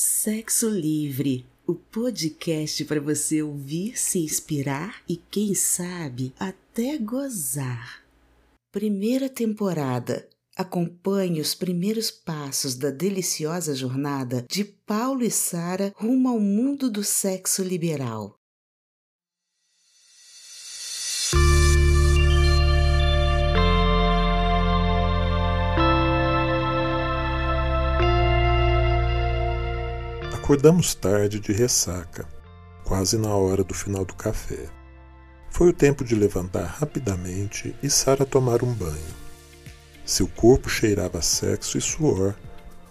Sexo Livre, o podcast para você ouvir, se inspirar e, quem sabe, até gozar. Primeira temporada. Acompanhe os primeiros passos da deliciosa jornada de Paulo e Sara rumo ao mundo do sexo liberal. Acordamos tarde de ressaca, quase na hora do final do café. Foi o tempo de levantar rapidamente e Sara tomar um banho. Seu corpo cheirava sexo e suor,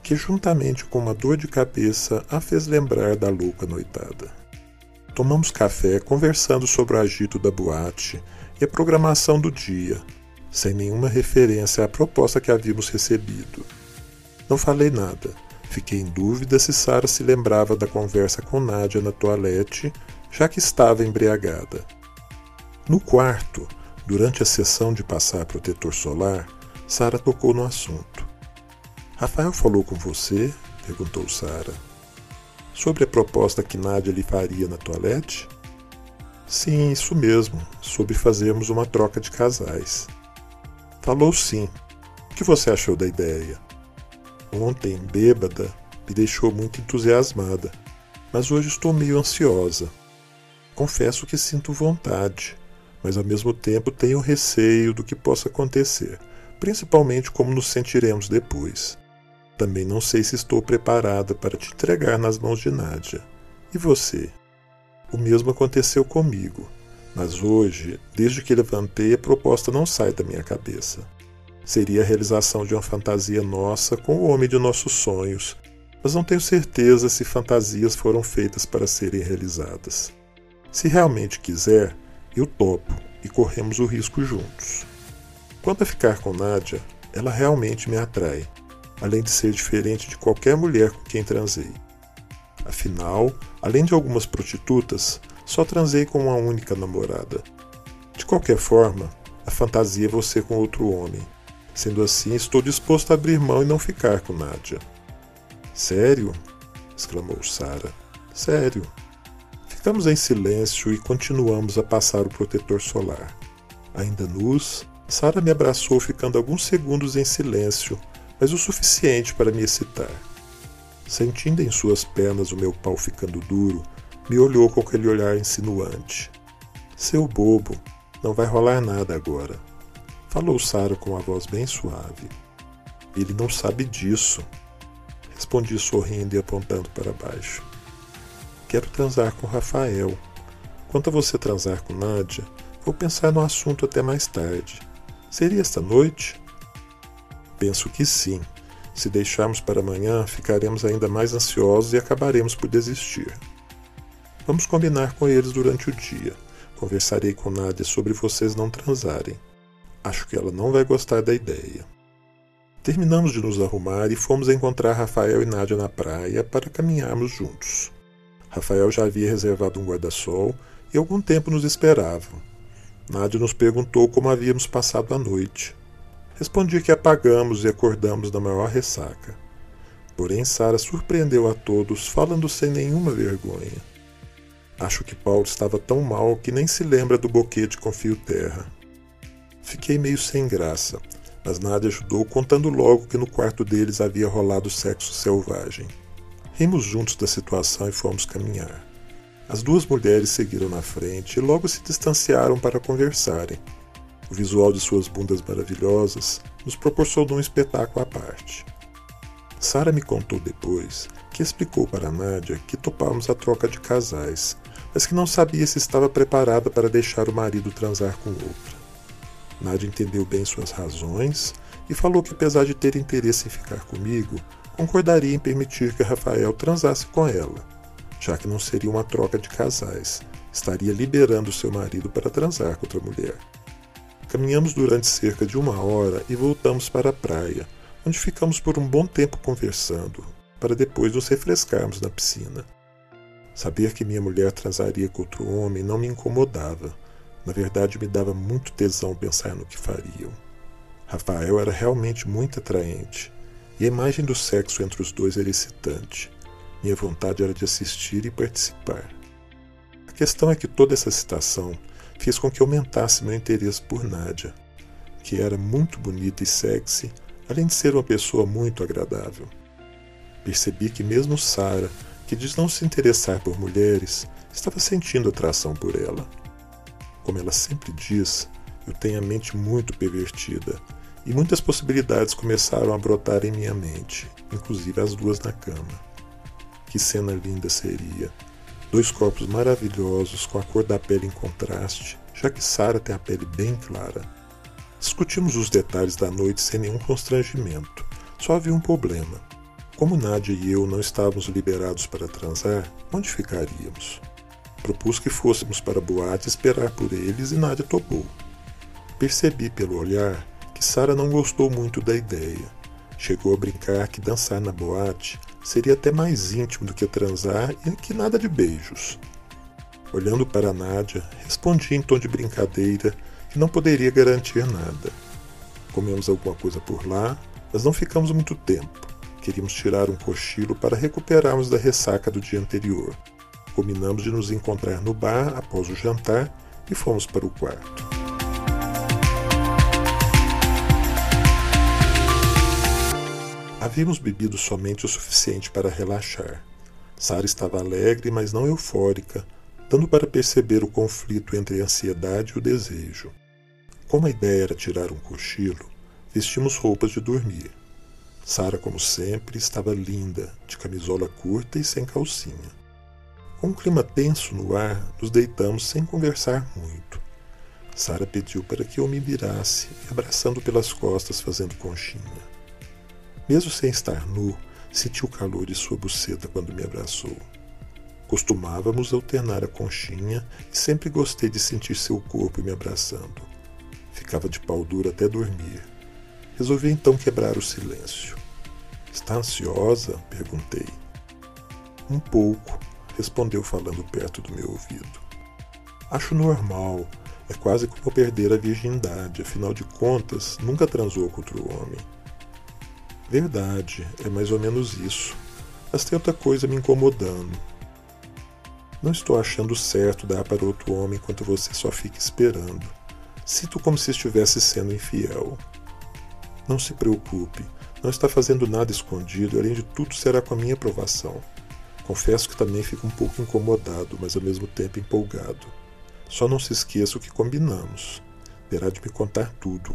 que juntamente com uma dor de cabeça a fez lembrar da louca noitada. Tomamos café conversando sobre o agito da boate e a programação do dia, sem nenhuma referência à proposta que havíamos recebido. Não falei nada Fiquei em dúvida se Sara se lembrava da conversa com Nádia na toalete, já que estava embriagada. No quarto, durante a sessão de passar protetor solar, Sara tocou no assunto. Rafael falou com você? perguntou Sara. Sobre a proposta que Nádia lhe faria na toalete? Sim, isso mesmo, sobre fazermos uma troca de casais. Falou sim. O que você achou da ideia? Ontem, bêbada, me deixou muito entusiasmada, mas hoje estou meio ansiosa. Confesso que sinto vontade, mas ao mesmo tempo tenho receio do que possa acontecer, principalmente como nos sentiremos depois. Também não sei se estou preparada para te entregar nas mãos de Nádia. E você? O mesmo aconteceu comigo, mas hoje, desde que levantei, a proposta não sai da minha cabeça seria a realização de uma fantasia nossa com o homem de nossos sonhos, mas não tenho certeza se fantasias foram feitas para serem realizadas. Se realmente quiser, eu topo e corremos o risco juntos. Quanto a ficar com Nádia, ela realmente me atrai, além de ser diferente de qualquer mulher com quem transei. Afinal, além de algumas prostitutas, só transei com uma única namorada. De qualquer forma, a fantasia é você com outro homem, Sendo assim, estou disposto a abrir mão e não ficar com Nádia. Sério? exclamou Sara. Sério. Ficamos em silêncio e continuamos a passar o protetor solar. Ainda nus, Sara me abraçou ficando alguns segundos em silêncio, mas o suficiente para me excitar. Sentindo em suas pernas o meu pau ficando duro, me olhou com aquele olhar insinuante. Seu bobo, não vai rolar nada agora. Falou Sara com uma voz bem suave. Ele não sabe disso. Respondi sorrindo e apontando para baixo. Quero transar com Rafael. Quanto a você transar com Nádia, vou pensar no assunto até mais tarde. Seria esta noite? Penso que sim. Se deixarmos para amanhã, ficaremos ainda mais ansiosos e acabaremos por desistir. Vamos combinar com eles durante o dia. Conversarei com Nádia sobre vocês não transarem. Acho que ela não vai gostar da ideia. Terminamos de nos arrumar e fomos encontrar Rafael e Nádia na praia para caminharmos juntos. Rafael já havia reservado um guarda-sol e algum tempo nos esperava. Nádia nos perguntou como havíamos passado a noite. Respondi que apagamos e acordamos na maior ressaca. Porém, Sara surpreendeu a todos, falando sem nenhuma vergonha. Acho que Paulo estava tão mal que nem se lembra do boquete com fio terra. Fiquei meio sem graça, mas Nádia ajudou contando logo que no quarto deles havia rolado sexo selvagem. Rimos juntos da situação e fomos caminhar. As duas mulheres seguiram na frente e logo se distanciaram para conversarem. O visual de suas bundas maravilhosas nos proporcionou um espetáculo à parte. Sara me contou depois que explicou para Nádia que topávamos a troca de casais, mas que não sabia se estava preparada para deixar o marido transar com outra. Nádia entendeu bem suas razões e falou que, apesar de ter interesse em ficar comigo, concordaria em permitir que Rafael transasse com ela, já que não seria uma troca de casais, estaria liberando seu marido para transar com outra mulher. Caminhamos durante cerca de uma hora e voltamos para a praia, onde ficamos por um bom tempo conversando, para depois nos refrescarmos na piscina. Saber que minha mulher transaria com outro homem não me incomodava na verdade, me dava muito tesão pensar no que fariam. Rafael era realmente muito atraente, e a imagem do sexo entre os dois era excitante. Minha vontade era de assistir e participar. A questão é que toda essa citação fez com que aumentasse meu interesse por Nádia, que era muito bonita e sexy, além de ser uma pessoa muito agradável. Percebi que mesmo Sara, que diz não se interessar por mulheres, estava sentindo atração por ela. Como ela sempre diz, eu tenho a mente muito pervertida e muitas possibilidades começaram a brotar em minha mente, inclusive as duas na cama. Que cena linda seria! Dois corpos maravilhosos com a cor da pele em contraste, já que Sara tem a pele bem clara. Discutimos os detalhes da noite sem nenhum constrangimento. Só havia um problema. Como Nádia e eu não estávamos liberados para transar, onde ficaríamos? Propus que fôssemos para a boate esperar por eles e Nádia topou. Percebi pelo olhar que Sara não gostou muito da ideia. Chegou a brincar que dançar na boate seria até mais íntimo do que transar e que nada de beijos. Olhando para Nádia, respondi em tom de brincadeira que não poderia garantir nada. Comemos alguma coisa por lá, mas não ficamos muito tempo. Queríamos tirar um cochilo para recuperarmos da ressaca do dia anterior. Combinamos de nos encontrar no bar após o jantar e fomos para o quarto. Havíamos bebido somente o suficiente para relaxar. Sara estava alegre, mas não eufórica, dando para perceber o conflito entre a ansiedade e o desejo. Como a ideia era tirar um cochilo, vestimos roupas de dormir. Sara, como sempre, estava linda, de camisola curta e sem calcinha. Com um clima tenso no ar, nos deitamos sem conversar muito. Sara pediu para que eu me virasse, abraçando pelas costas, fazendo conchinha. Mesmo sem estar nu, senti o calor de sua buceta quando me abraçou. Costumávamos alternar a conchinha e sempre gostei de sentir seu corpo me abraçando. Ficava de pau duro até dormir. Resolvi então quebrar o silêncio. Está ansiosa? perguntei. Um pouco, respondeu falando perto do meu ouvido. Acho normal. É quase como perder a virgindade, afinal de contas, nunca transou com outro homem. Verdade, é mais ou menos isso. Mas tem outra coisa me incomodando. Não estou achando certo dar para outro homem enquanto você só fica esperando. Sinto como se estivesse sendo infiel. Não se preocupe, não está fazendo nada escondido, além de tudo será com a minha aprovação. Confesso que também fico um pouco incomodado, mas ao mesmo tempo empolgado. Só não se esqueça o que combinamos. Terá de me contar tudo,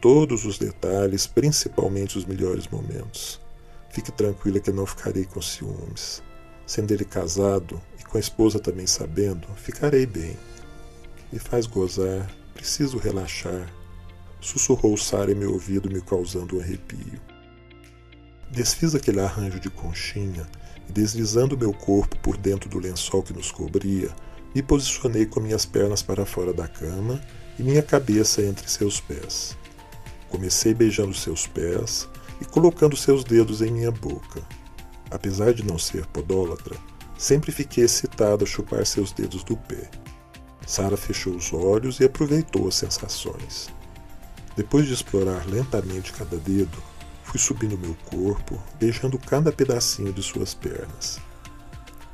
todos os detalhes, principalmente os melhores momentos. Fique tranquila que não ficarei com ciúmes. Sendo ele casado e com a esposa também sabendo, ficarei bem. Me faz gozar, preciso relaxar. Sussurrou Sara em meu ouvido, me causando um arrepio. Desfiz aquele arranjo de conchinha e, deslizando meu corpo por dentro do lençol que nos cobria, me posicionei com minhas pernas para fora da cama e minha cabeça entre seus pés. Comecei beijando seus pés e colocando seus dedos em minha boca. Apesar de não ser podólatra, sempre fiquei excitado a chupar seus dedos do pé. Sara fechou os olhos e aproveitou as sensações. Depois de explorar lentamente cada dedo, fui subindo meu corpo, beijando cada pedacinho de suas pernas.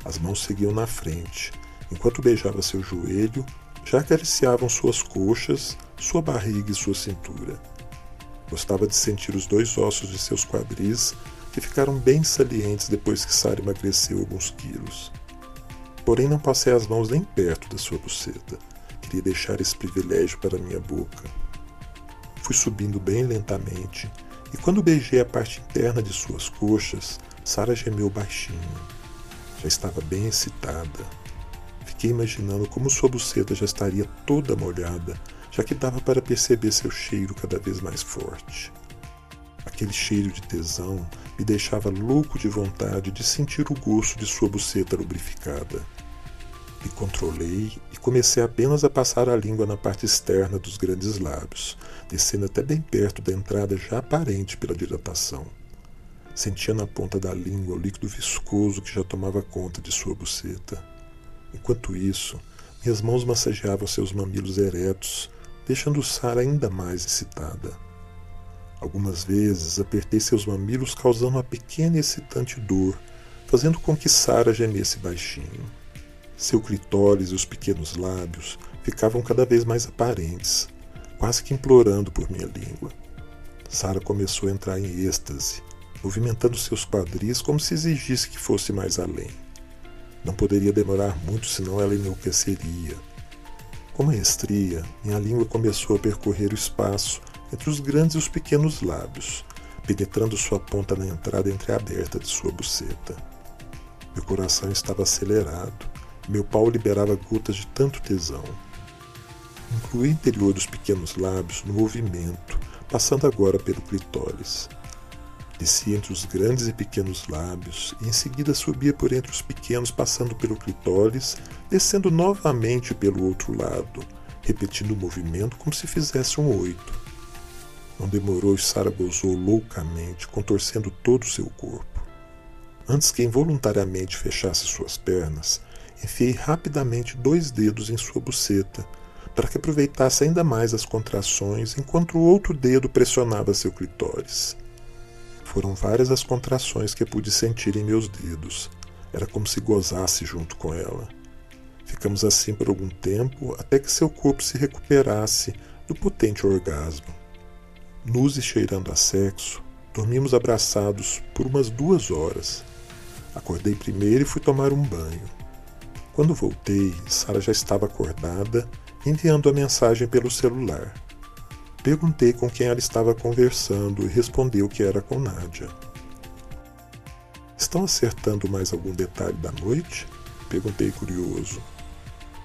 As mãos seguiam na frente, enquanto beijava seu joelho, já acariciavam suas coxas, sua barriga e sua cintura. Gostava de sentir os dois ossos de seus quadris, que ficaram bem salientes depois que Sara emagreceu alguns quilos. Porém, não passei as mãos nem perto da sua buceta. Queria deixar esse privilégio para minha boca. Fui subindo bem lentamente, e quando beijei a parte interna de suas coxas, Sara gemeu baixinho. Já estava bem excitada. Fiquei imaginando como sua buceta já estaria toda molhada já que dava para perceber seu cheiro cada vez mais forte. Aquele cheiro de tesão me deixava louco de vontade de sentir o gosto de sua buceta lubrificada. Me controlei e comecei apenas a passar a língua na parte externa dos grandes lábios, descendo até bem perto da entrada já aparente pela dilatação. Sentia na ponta da língua o líquido viscoso que já tomava conta de sua buceta. Enquanto isso, minhas mãos massageavam seus mamilos eretos, deixando Sara ainda mais excitada. Algumas vezes apertei seus mamilos causando uma pequena e excitante dor, fazendo com que Sara gemesse baixinho. Seu clitóris e os pequenos lábios ficavam cada vez mais aparentes, quase que implorando por minha língua. Sara começou a entrar em êxtase, movimentando seus quadris como se exigisse que fosse mais além. Não poderia demorar muito, senão ela enlouqueceria. Com maestria, minha língua começou a percorrer o espaço entre os grandes e os pequenos lábios, penetrando sua ponta na entrada entreaberta de sua buceta. Meu coração estava acelerado, meu pau liberava gotas de tanto tesão. Incluí o interior dos pequenos lábios no movimento, passando agora pelo clitóris. Descia entre os grandes e pequenos lábios e em seguida subia por entre os pequenos, passando pelo clitóris, descendo novamente pelo outro lado, repetindo o movimento como se fizesse um oito. Não demorou e Sara gozou loucamente, contorcendo todo o seu corpo. Antes que involuntariamente fechasse suas pernas, enfiei rapidamente dois dedos em sua buceta, para que aproveitasse ainda mais as contrações enquanto o outro dedo pressionava seu clitóris. Foram várias as contrações que pude sentir em meus dedos. Era como se gozasse junto com ela. Ficamos assim por algum tempo até que seu corpo se recuperasse do potente orgasmo. Nus e cheirando a sexo, dormimos abraçados por umas duas horas. Acordei primeiro e fui tomar um banho. Quando voltei, Sara já estava acordada, enviando a mensagem pelo celular. Perguntei com quem ela estava conversando e respondeu que era com Nádia. Estão acertando mais algum detalhe da noite? Perguntei curioso.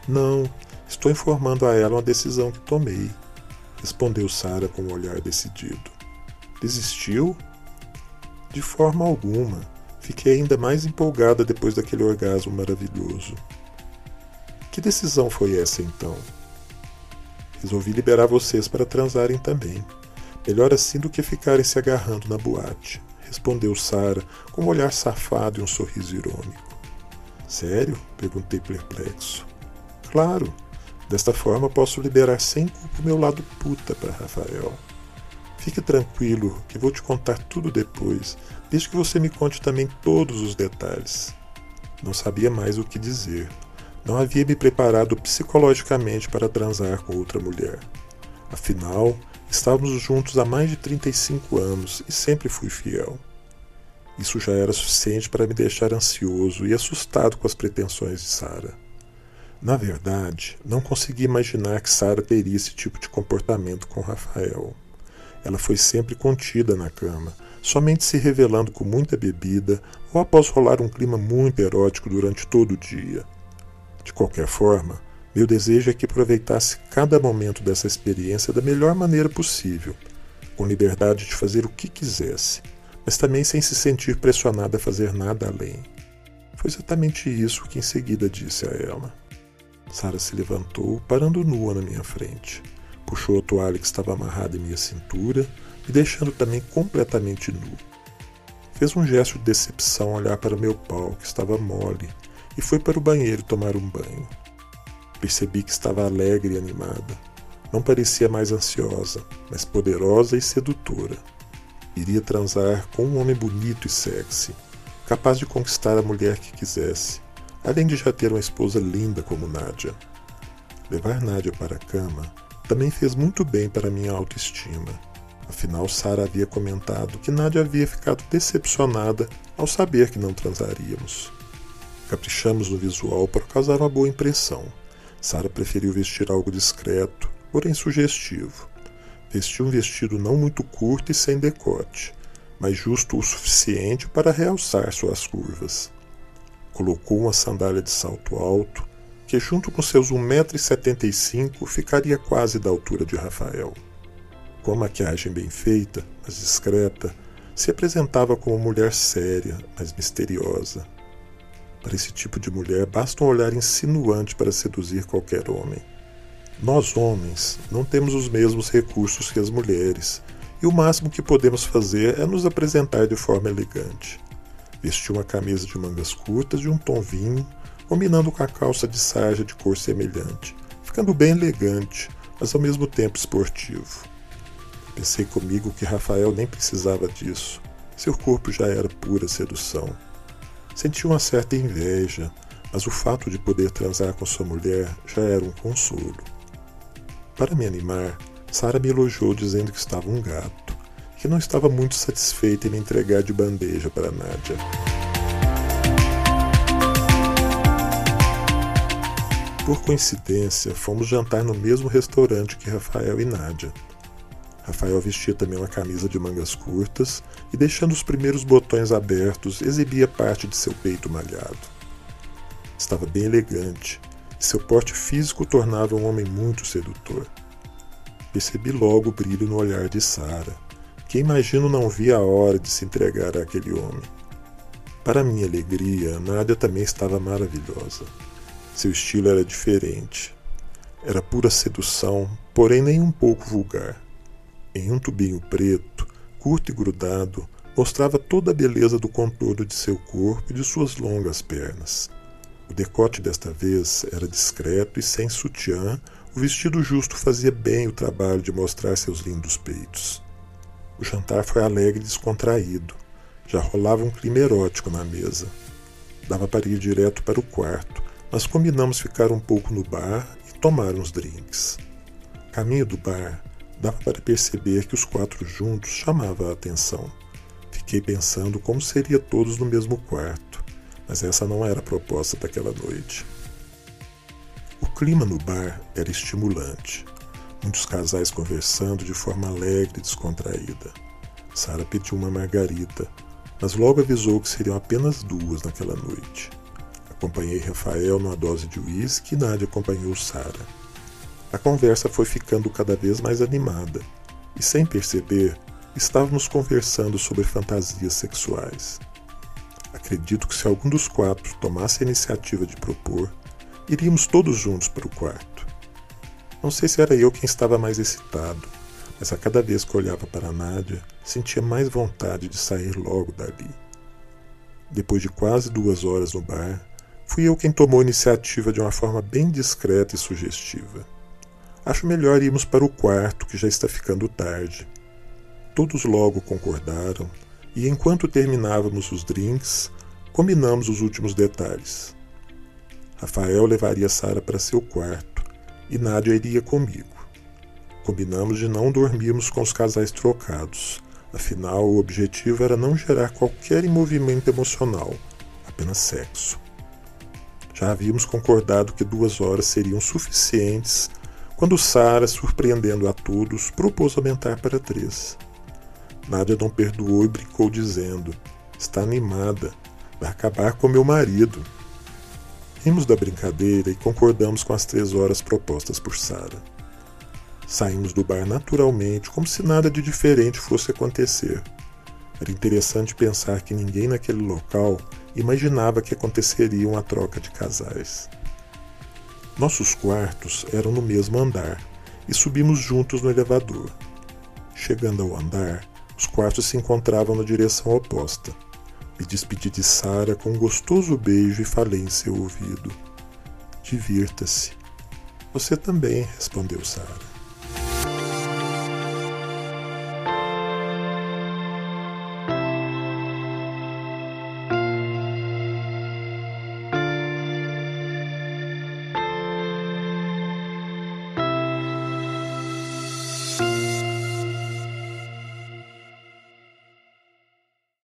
Não, estou informando a ela uma decisão que tomei, respondeu Sara com um olhar decidido. Desistiu? De forma alguma. Fiquei ainda mais empolgada depois daquele orgasmo maravilhoso. Que decisão foi essa então? Resolvi liberar vocês para transarem também. Melhor assim do que ficarem se agarrando na boate, respondeu Sara com um olhar safado e um sorriso irônico. Sério? perguntei perplexo. Claro. Desta forma posso liberar sem culpa o meu lado puta para Rafael. Fique tranquilo, que vou te contar tudo depois, desde que você me conte também todos os detalhes. Não sabia mais o que dizer. Não havia me preparado psicologicamente para transar com outra mulher. Afinal, estávamos juntos há mais de 35 anos e sempre fui fiel. Isso já era suficiente para me deixar ansioso e assustado com as pretensões de Sara. Na verdade, não consegui imaginar que Sara teria esse tipo de comportamento com Rafael. Ela foi sempre contida na cama, somente se revelando com muita bebida ou após rolar um clima muito erótico durante todo o dia. De qualquer forma, meu desejo é que aproveitasse cada momento dessa experiência da melhor maneira possível, com liberdade de fazer o que quisesse, mas também sem se sentir pressionada a fazer nada além. Foi exatamente isso que em seguida disse a ela. Sara se levantou, parando nua na minha frente. Puxou a toalha que estava amarrada em minha cintura, me deixando também completamente nu. Fez um gesto de decepção ao olhar para meu pau, que estava mole, e foi para o banheiro tomar um banho. Percebi que estava alegre e animada. Não parecia mais ansiosa, mas poderosa e sedutora. Iria transar com um homem bonito e sexy, capaz de conquistar a mulher que quisesse, além de já ter uma esposa linda como Nádia. Levar Nádia para a cama também fez muito bem para minha autoestima. Afinal, Sara havia comentado que Nádia havia ficado decepcionada ao saber que não transaríamos. Caprichamos no visual para causar uma boa impressão. Sara preferiu vestir algo discreto, porém sugestivo. Vestiu um vestido não muito curto e sem decote, mas justo o suficiente para realçar suas curvas. Colocou uma sandália de salto alto, que junto com seus 1,75m ficaria quase da altura de Rafael. Com a maquiagem bem feita, mas discreta, se apresentava como mulher séria, mas misteriosa. Para esse tipo de mulher, basta um olhar insinuante para seduzir qualquer homem. Nós, homens, não temos os mesmos recursos que as mulheres, e o máximo que podemos fazer é nos apresentar de forma elegante. Vestir uma camisa de mangas curtas de um tom vinho, combinando com a calça de sarja de cor semelhante, ficando bem elegante, mas ao mesmo tempo esportivo. Pensei comigo que Rafael nem precisava disso. Seu corpo já era pura sedução. Senti uma certa inveja, mas o fato de poder transar com sua mulher já era um consolo. Para me animar, Sara me elogiou dizendo que estava um gato, que não estava muito satisfeita em me entregar de bandeja para Nádia. Por coincidência, fomos jantar no mesmo restaurante que Rafael e Nádia. Rafael vestia também uma camisa de mangas curtas e, deixando os primeiros botões abertos, exibia parte de seu peito malhado. Estava bem elegante e seu porte físico tornava um homem muito sedutor. Percebi logo o brilho no olhar de Sara, que imagino não via a hora de se entregar àquele homem. Para minha alegria, Nádia também estava maravilhosa. Seu estilo era diferente. Era pura sedução, porém nem um pouco vulgar. Em um tubinho preto, curto e grudado, mostrava toda a beleza do contorno de seu corpo e de suas longas pernas. O decote desta vez era discreto e sem sutiã, o vestido justo fazia bem o trabalho de mostrar seus lindos peitos. O jantar foi alegre e descontraído. Já rolava um clima erótico na mesa. Dava para ir direto para o quarto, mas combinamos ficar um pouco no bar e tomar uns drinks. Caminho do bar, dava para perceber que os quatro juntos chamava a atenção. Fiquei pensando como seria todos no mesmo quarto, mas essa não era a proposta daquela noite. O clima no bar era estimulante. Muitos casais conversando de forma alegre e descontraída. Sara pediu uma margarita, mas logo avisou que seriam apenas duas naquela noite. Acompanhei Rafael numa dose de uísque e Nádia acompanhou Sara. A conversa foi ficando cada vez mais animada e, sem perceber, estávamos conversando sobre fantasias sexuais. Acredito que se algum dos quatro tomasse a iniciativa de propor, iríamos todos juntos para o quarto. Não sei se era eu quem estava mais excitado, mas a cada vez que olhava para Nádia, sentia mais vontade de sair logo dali. Depois de quase duas horas no bar, Fui eu quem tomou a iniciativa de uma forma bem discreta e sugestiva. Acho melhor irmos para o quarto, que já está ficando tarde. Todos logo concordaram, e enquanto terminávamos os drinks, combinamos os últimos detalhes. Rafael levaria Sara para seu quarto e Nádia iria comigo. Combinamos de não dormirmos com os casais trocados, afinal o objetivo era não gerar qualquer envolvimento emocional, apenas sexo. Já havíamos concordado que duas horas seriam suficientes quando Sara, surpreendendo a todos, propôs aumentar para três. Nádia não perdoou e brincou, dizendo: Está animada, vai acabar com meu marido. Rimos da brincadeira e concordamos com as três horas propostas por Sara. Saímos do bar naturalmente, como se nada de diferente fosse acontecer. Era interessante pensar que ninguém naquele local imaginava que aconteceria uma troca de casais. Nossos quartos eram no mesmo andar e subimos juntos no elevador. Chegando ao andar, os quartos se encontravam na direção oposta. Me despedi de Sara com um gostoso beijo e falei em seu ouvido: Divirta-se. Você também, respondeu Sara.